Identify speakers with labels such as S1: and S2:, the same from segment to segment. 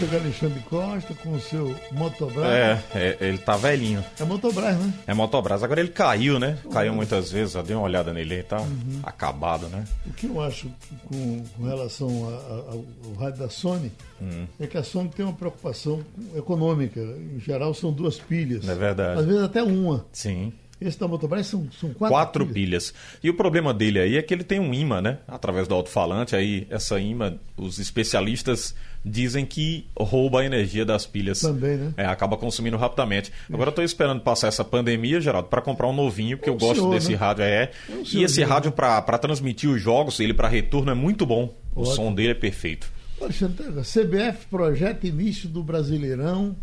S1: chega Alexandre Costa com o seu Motobras.
S2: É, é, ele tá velhinho.
S1: É Motobras, né?
S2: É Motobras. Agora ele caiu, né? Caiu muitas vezes. Eu dei uma olhada nele, ele tá uhum. acabado, né?
S1: O que eu acho com, com relação a, a, ao rádio da Sony uhum. é que a Sony tem uma preocupação econômica. Em geral, são duas pilhas.
S2: É verdade.
S1: Às vezes até uma.
S2: Sim.
S1: Esse da Motobras são, são quatro,
S2: quatro pilhas. pilhas. E o problema dele aí é que ele tem um imã, né? Através do alto-falante. Aí, essa imã, os especialistas dizem que rouba a energia das pilhas.
S1: Também, né?
S2: É, acaba consumindo rapidamente. Agora eu tô esperando passar essa pandemia, Geraldo, para comprar um novinho, porque é um eu gosto senhor, desse né? rádio. É. é e esse rádio, para transmitir os jogos, ele para retorno é muito bom. O Ótimo. som dele é perfeito.
S1: Alexandre, CBF projeta início do Brasileirão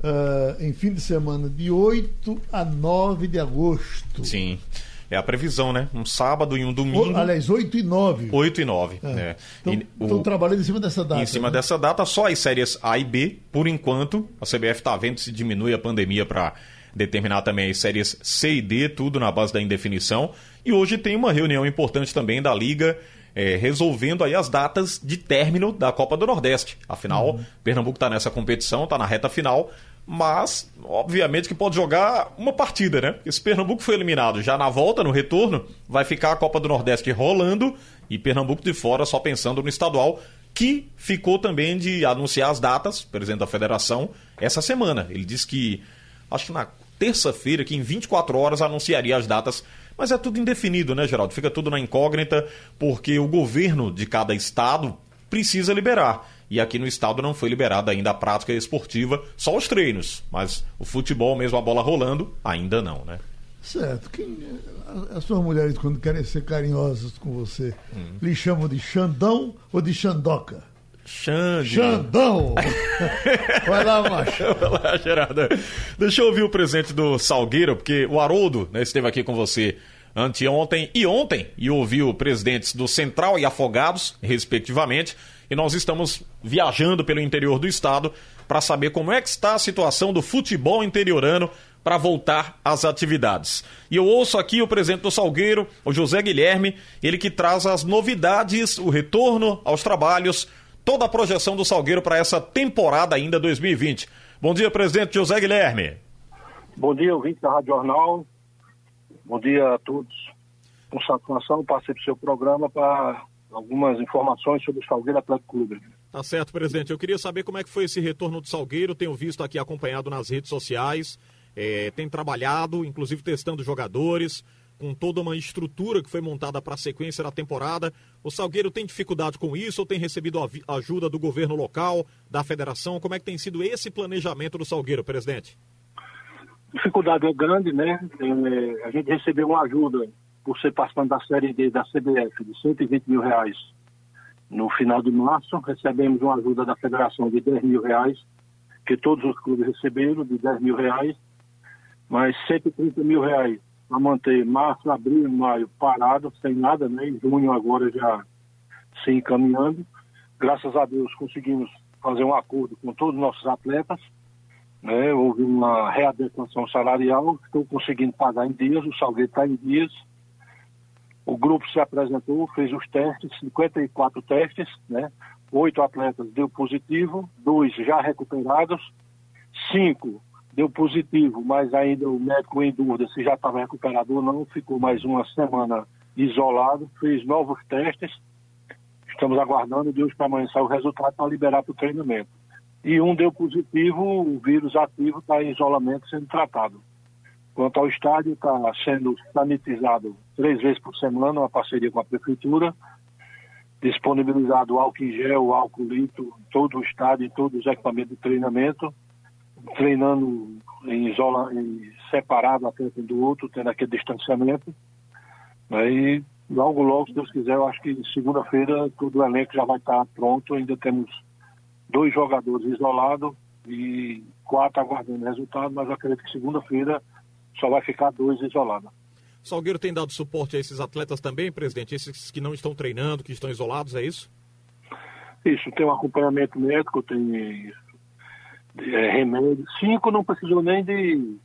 S1: uh, em fim de semana de 8 a 9 de agosto.
S2: Sim. É a previsão, né? Um sábado e um domingo.
S1: Aliás, 8 e 9.
S2: 8 e 9. É. É.
S1: Estão trabalhando em cima dessa data.
S2: Em cima né? dessa data, só as séries A e B, por enquanto. A CBF está vendo se diminui a pandemia para determinar também as séries C e D, tudo na base da indefinição. E hoje tem uma reunião importante também da Liga é, resolvendo aí as datas de término da Copa do Nordeste. Afinal, uhum. Pernambuco está nessa competição, está na reta final, mas obviamente que pode jogar uma partida, né? Esse Pernambuco foi eliminado já na volta, no retorno, vai ficar a Copa do Nordeste rolando e Pernambuco de fora só pensando no estadual, que ficou também de anunciar as datas, presidente da federação, essa semana. Ele disse que, acho que na terça-feira, que em 24 horas anunciaria as datas mas é tudo indefinido, né, Geraldo? Fica tudo na incógnita, porque o governo de cada estado precisa liberar. E aqui no estado não foi liberada ainda a prática esportiva, só os treinos. Mas o futebol, mesmo a bola rolando, ainda não, né?
S1: Certo. Quem, as suas mulheres, quando querem ser carinhosas com você, hum. lhe chamam de Xandão ou de Xandoca?
S2: Xande.
S1: Xandão! Vai lá, macho.
S2: Vai lá, Gerardo. Deixa eu ouvir o presente do Salgueiro, porque o Haroldo né, esteve aqui com você anteontem e ontem e ouviu presidentes do Central e Afogados, respectivamente, e nós estamos viajando pelo interior do estado para saber como é que está a situação do futebol interiorano para voltar às atividades. E eu ouço aqui o presidente do Salgueiro, o José Guilherme, ele que traz as novidades, o retorno aos trabalhos toda a projeção do Salgueiro para essa temporada ainda 2020. Bom dia, presidente José Guilherme.
S3: Bom dia, ouvinte da Rádio Jornal. Bom dia a todos. Com satisfação, passei para o seu programa para algumas informações sobre o Salgueiro Atlético Clube.
S2: Tá certo, presidente. Eu queria saber como é que foi esse retorno do Salgueiro. Tenho visto aqui acompanhado nas redes sociais. É, tem trabalhado, inclusive testando jogadores com toda uma estrutura que foi montada para a sequência da temporada. O Salgueiro tem dificuldade com isso ou tem recebido a ajuda do governo local, da federação? Como é que tem sido esse planejamento do Salgueiro, presidente?
S3: Dificuldade é grande, né? É, a gente recebeu uma ajuda por ser participante da Série D da CBF de 120 mil reais no final de março. Recebemos uma ajuda da federação de 10 mil reais, que todos os clubes receberam, de 10 mil reais, mas 130 mil reais a manter março, abril e maio parado, sem nada, né? Em junho agora já se encaminhando. Graças a Deus conseguimos fazer um acordo com todos os nossos atletas. Né? Houve uma readequação salarial, estou conseguindo pagar em dias, o Salgueiro está em dias. O grupo se apresentou, fez os testes, 54 testes, né? Oito atletas deu positivo, dois já recuperados, cinco deu positivo, mas ainda o médico em dúvida se já estava recuperado ou não, ficou mais uma semana isolado, fez novos testes, estamos aguardando de hoje para amanhã sair o resultado para liberar para o treinamento. E um deu positivo, o vírus ativo está em isolamento sendo tratado. Quanto ao estádio, está sendo sanitizado três vezes por semana, uma parceria com a prefeitura, disponibilizado álcool em gel, álcool litro em todo o estádio, em todos os equipamentos de treinamento, treinando em, isola, em separado atleta do outro, tendo aquele distanciamento. Né? E logo, logo, se Deus quiser, eu acho que segunda-feira todo o elenco já vai estar pronto. Ainda temos dois jogadores isolados e quatro aguardando resultado, mas eu acredito que segunda-feira só vai ficar dois isolados.
S2: Salgueiro tem dado suporte a esses atletas também, presidente? Esses que não estão treinando, que estão isolados, é isso?
S3: Isso, tem um acompanhamento médico, tem é, remédio. Cinco não precisou nem de,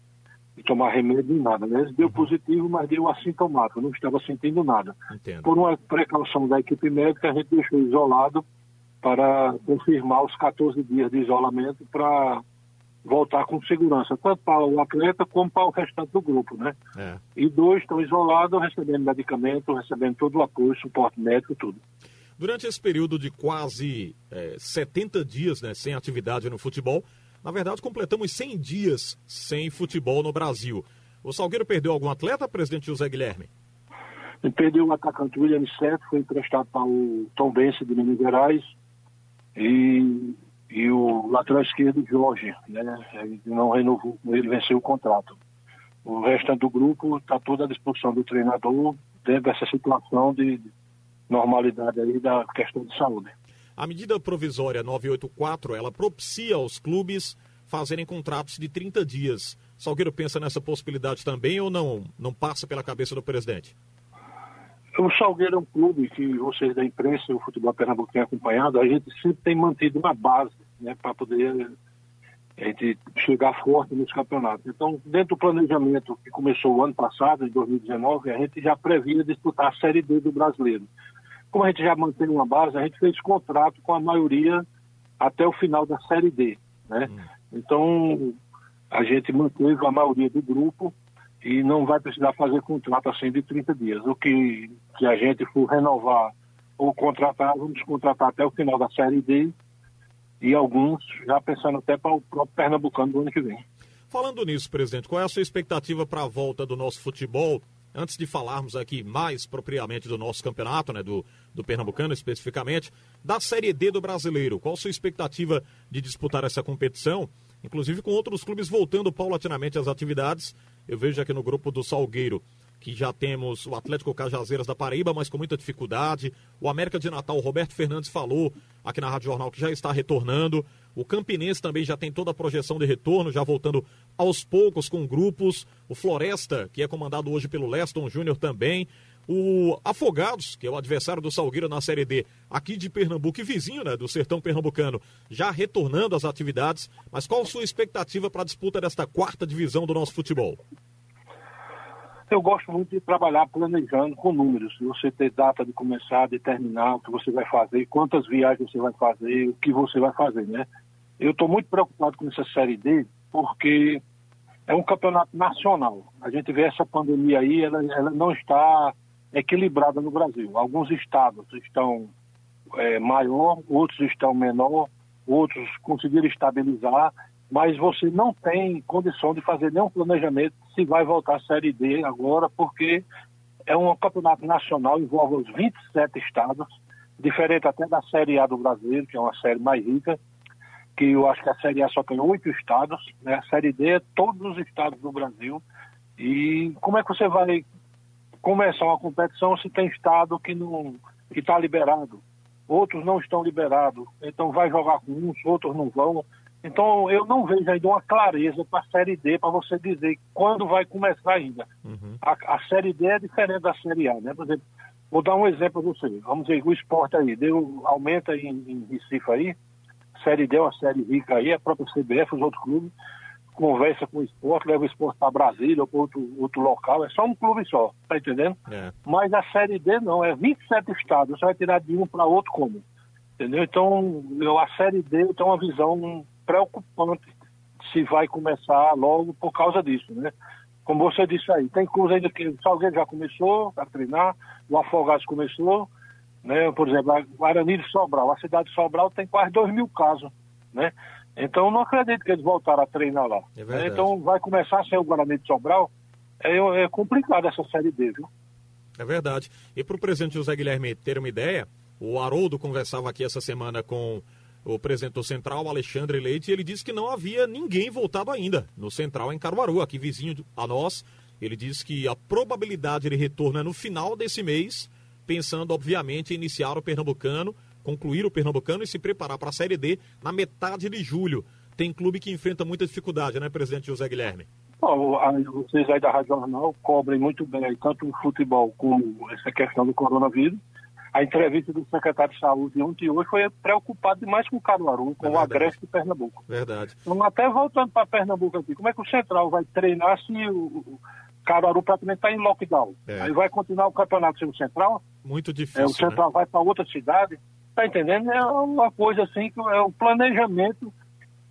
S3: de tomar remédio nem nada. Né? Deu uhum. positivo, mas deu assintomático, não estava sentindo nada.
S2: Entendo.
S3: Por uma precaução da equipe médica, a gente deixou isolado para confirmar os 14 dias de isolamento para voltar com segurança, tanto para o atleta como para o restante do grupo, né? É. E dois estão isolados, recebendo medicamento, recebendo todo o apoio, suporte médico, tudo.
S2: Durante esse período de quase é, 70 dias né, sem atividade no futebol, na verdade completamos 100 dias sem futebol no Brasil. O Salgueiro perdeu algum atleta, presidente José Guilherme?
S3: Ele perdeu o atacante William Seto, foi emprestado para o Tom Bense de Minas Gerais. E e o lateral esquerdo, Jorge, né? Ele não renovou, ele venceu o contrato. O restante do grupo está toda à disposição do treinador dentro dessa situação de normalidade aí da questão de saúde.
S2: A medida provisória 984, ela propicia aos clubes fazerem contratos de 30 dias. Salgueiro pensa nessa possibilidade também ou não? Não passa pela cabeça do presidente?
S3: O Salgueiro é um clube que vocês da imprensa e o futebol pernambuco têm acompanhado, a gente sempre tem mantido uma base né, para poder a gente chegar forte nos campeonatos. Então, dentro do planejamento que começou o ano passado, em 2019, a gente já previa disputar a Série D do brasileiro. Como a gente já mantém uma base, a gente fez contrato com a maioria até o final da Série D. Né? Hum. Então, a gente manteve a maioria do grupo e não vai precisar fazer contrato assim de 30 dias. O que, que a gente for renovar ou contratar, vamos contratar até o final da Série D e alguns já pensando até para o próprio Pernambucano do ano que vem.
S2: Falando nisso, presidente, qual é a sua expectativa para a volta do nosso futebol? Antes de falarmos aqui mais propriamente do nosso campeonato, né, do, do Pernambucano especificamente, da Série D do Brasileiro, qual a sua expectativa de disputar essa competição? Inclusive com outros clubes voltando paulatinamente às atividades eu vejo aqui no grupo do Salgueiro que já temos o Atlético Cajazeiras da Paraíba, mas com muita dificuldade. O América de Natal, o Roberto Fernandes falou aqui na Rádio Jornal que já está retornando. O Campinense também já tem toda a projeção de retorno, já voltando aos poucos com grupos. O Floresta, que é comandado hoje pelo Leston Júnior também. O Afogados, que é o adversário do Salgueiro na Série D, aqui de Pernambuco e vizinho né, do sertão pernambucano, já retornando às atividades. Mas qual a sua expectativa para a disputa desta quarta divisão do nosso futebol?
S3: Eu gosto muito de trabalhar planejando com números. Você ter data de começar, de terminar, o que você vai fazer, quantas viagens você vai fazer, o que você vai fazer, né? Eu estou muito preocupado com essa Série D, porque é um campeonato nacional. A gente vê essa pandemia aí, ela, ela não está equilibrada no Brasil. Alguns estados estão é, maior, outros estão menor, outros conseguiram estabilizar, mas você não tem condição de fazer nenhum planejamento se vai voltar à Série D agora, porque é um campeonato nacional, envolve os 27 estados, diferente até da Série A do Brasil, que é uma série mais rica, que eu acho que a Série A só tem oito estados, né? a Série D é todos os estados do Brasil. E como é que você vai começar uma competição se tem estado que não que está liberado, outros não estão liberados, então vai jogar com uns, outros não vão. Então eu não vejo ainda uma clareza para a Série D para você dizer quando vai começar ainda. Uhum. A, a, Série D é diferente da Série A, né? Por exemplo, vou dar um exemplo para você. Vamos dizer, o esporte aí, deu, aumenta em, em Recife aí, Série D é uma série rica aí, a própria CBF, os outros clubes conversa com o esporte, leva o esporte para Brasília ou para outro, outro local, é só um clube só, tá entendendo? É. Mas a Série D não, é 27 estados, você vai tirar de um para outro como? Entendeu? Então, eu, a Série D tem uma visão preocupante se vai começar logo por causa disso, né? Como você disse aí, tem clubes ainda que o Salgueiro já começou a treinar, o Afogados começou, né? Por exemplo, a Guarani de Sobral, a cidade de Sobral tem quase 2 mil casos, né? Então não acredito que eles voltaram a treinar lá. É então vai começar sem o Guarani de Sobral. É, é complicado essa série D, viu?
S2: É verdade. E para o presidente José Guilherme ter uma ideia, o Haroldo conversava aqui essa semana com o presidente do Central, Alexandre Leite, ele disse que não havia ninguém voltado ainda no Central em Caruaru, aqui vizinho a nós. Ele disse que a probabilidade de retorno é no final desse mês, pensando, obviamente, em iniciar o Pernambucano concluir o Pernambucano e se preparar para a Série D na metade de julho. Tem clube que enfrenta muita dificuldade, né, presidente José Guilherme?
S3: Bom, vocês aí da Rádio Jornal cobrem muito bem tanto o futebol como essa questão do coronavírus. A entrevista do secretário de Saúde ontem e hoje foi preocupado demais com o Caruaru, com é o Agreste de Pernambuco.
S2: Verdade.
S3: Então, até voltando para Pernambuco aqui, como é que o Central vai treinar se o Caruaru praticamente está em lockdown? É. Aí vai continuar o campeonato sem o Central?
S2: Muito difícil. É,
S3: o Central
S2: né?
S3: vai para outra cidade. Tá entendendo? É uma coisa assim que é o planejamento,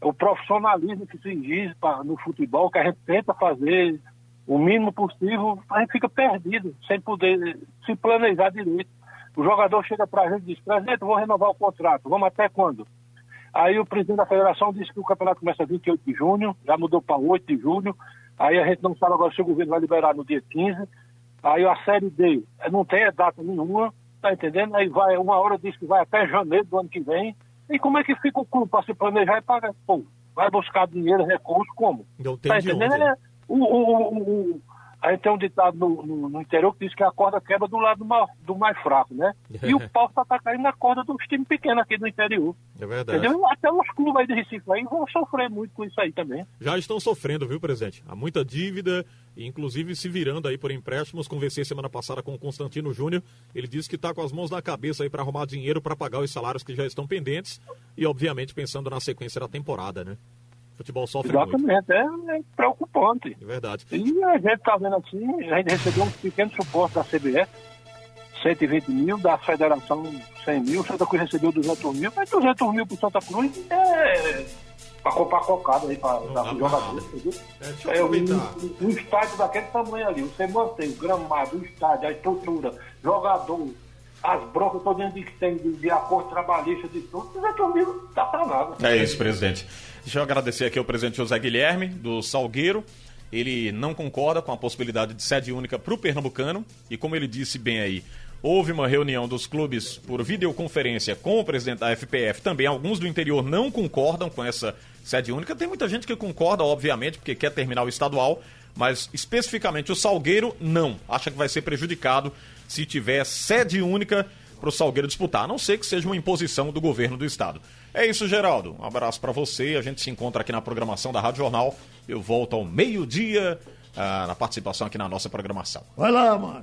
S3: é o profissionalismo que se exige pra, no futebol, que a gente tenta fazer o mínimo possível, a gente fica perdido, sem poder se planejar direito. O jogador chega para a gente e diz, presidente, vou renovar o contrato, vamos até quando? Aí o presidente da federação disse que o campeonato começa 28 de junho, já mudou para 8 de julho, aí a gente não sabe agora se o governo vai liberar no dia 15, aí a Série D não tem data nenhuma, tá entendendo? Aí vai, uma hora diz que vai até janeiro do ano que vem, e como é que fica o clube para se planejar e pagar? Pô, vai buscar dinheiro, recurso, como?
S2: Não tem tá entendendo?
S3: É, o, o, o, a gente tem um ditado no, no, no, interior que diz que a corda quebra do lado do mais, do mais fraco, né? E o pau está caindo na corda dos times pequenos aqui do interior.
S2: É verdade.
S3: Entendeu? Até os clubes aí de Recife aí vão sofrer muito com isso aí também.
S2: Já estão sofrendo, viu, presidente? Há muita dívida, inclusive se virando aí por empréstimos. Conversei semana passada com o Constantino Júnior. Ele disse que está com as mãos na cabeça aí para arrumar dinheiro para pagar os salários que já estão pendentes e, obviamente, pensando na sequência da temporada, né? Futebol sofre
S3: Exatamente. É, é preocupante.
S2: É verdade.
S3: E a gente está vendo assim, a gente recebeu um pequeno suporte da CBF, 120 mil, da Federação 100 mil, Santa Cruz recebeu 200 mil, mas 200 mil para Santa Cruz é para comprar cocada aí para os jogadores, entendeu? É, é um, um, estádio daquele tamanho ali, você mantém o gramado, o estádio, a estrutura, jogador, as broncas todas que tem de, de acordo trabalhista de tudo, 200 mil dá para nada.
S2: É isso, presidente. Deixa eu agradecer aqui ao presidente José Guilherme, do Salgueiro. Ele não concorda com a possibilidade de sede única para o Pernambucano. E como ele disse bem aí, houve uma reunião dos clubes por videoconferência com o presidente da FPF. Também alguns do interior não concordam com essa sede única. Tem muita gente que concorda, obviamente, porque quer terminar o estadual. Mas especificamente o Salgueiro não. Acha que vai ser prejudicado se tiver sede única para o Salgueiro disputar, a não ser que seja uma imposição do governo do estado. É isso, Geraldo. Um abraço para você. A gente se encontra aqui na programação da Rádio Jornal. Eu volto ao meio-dia ah, na participação aqui na nossa programação.
S1: Vai lá, mano.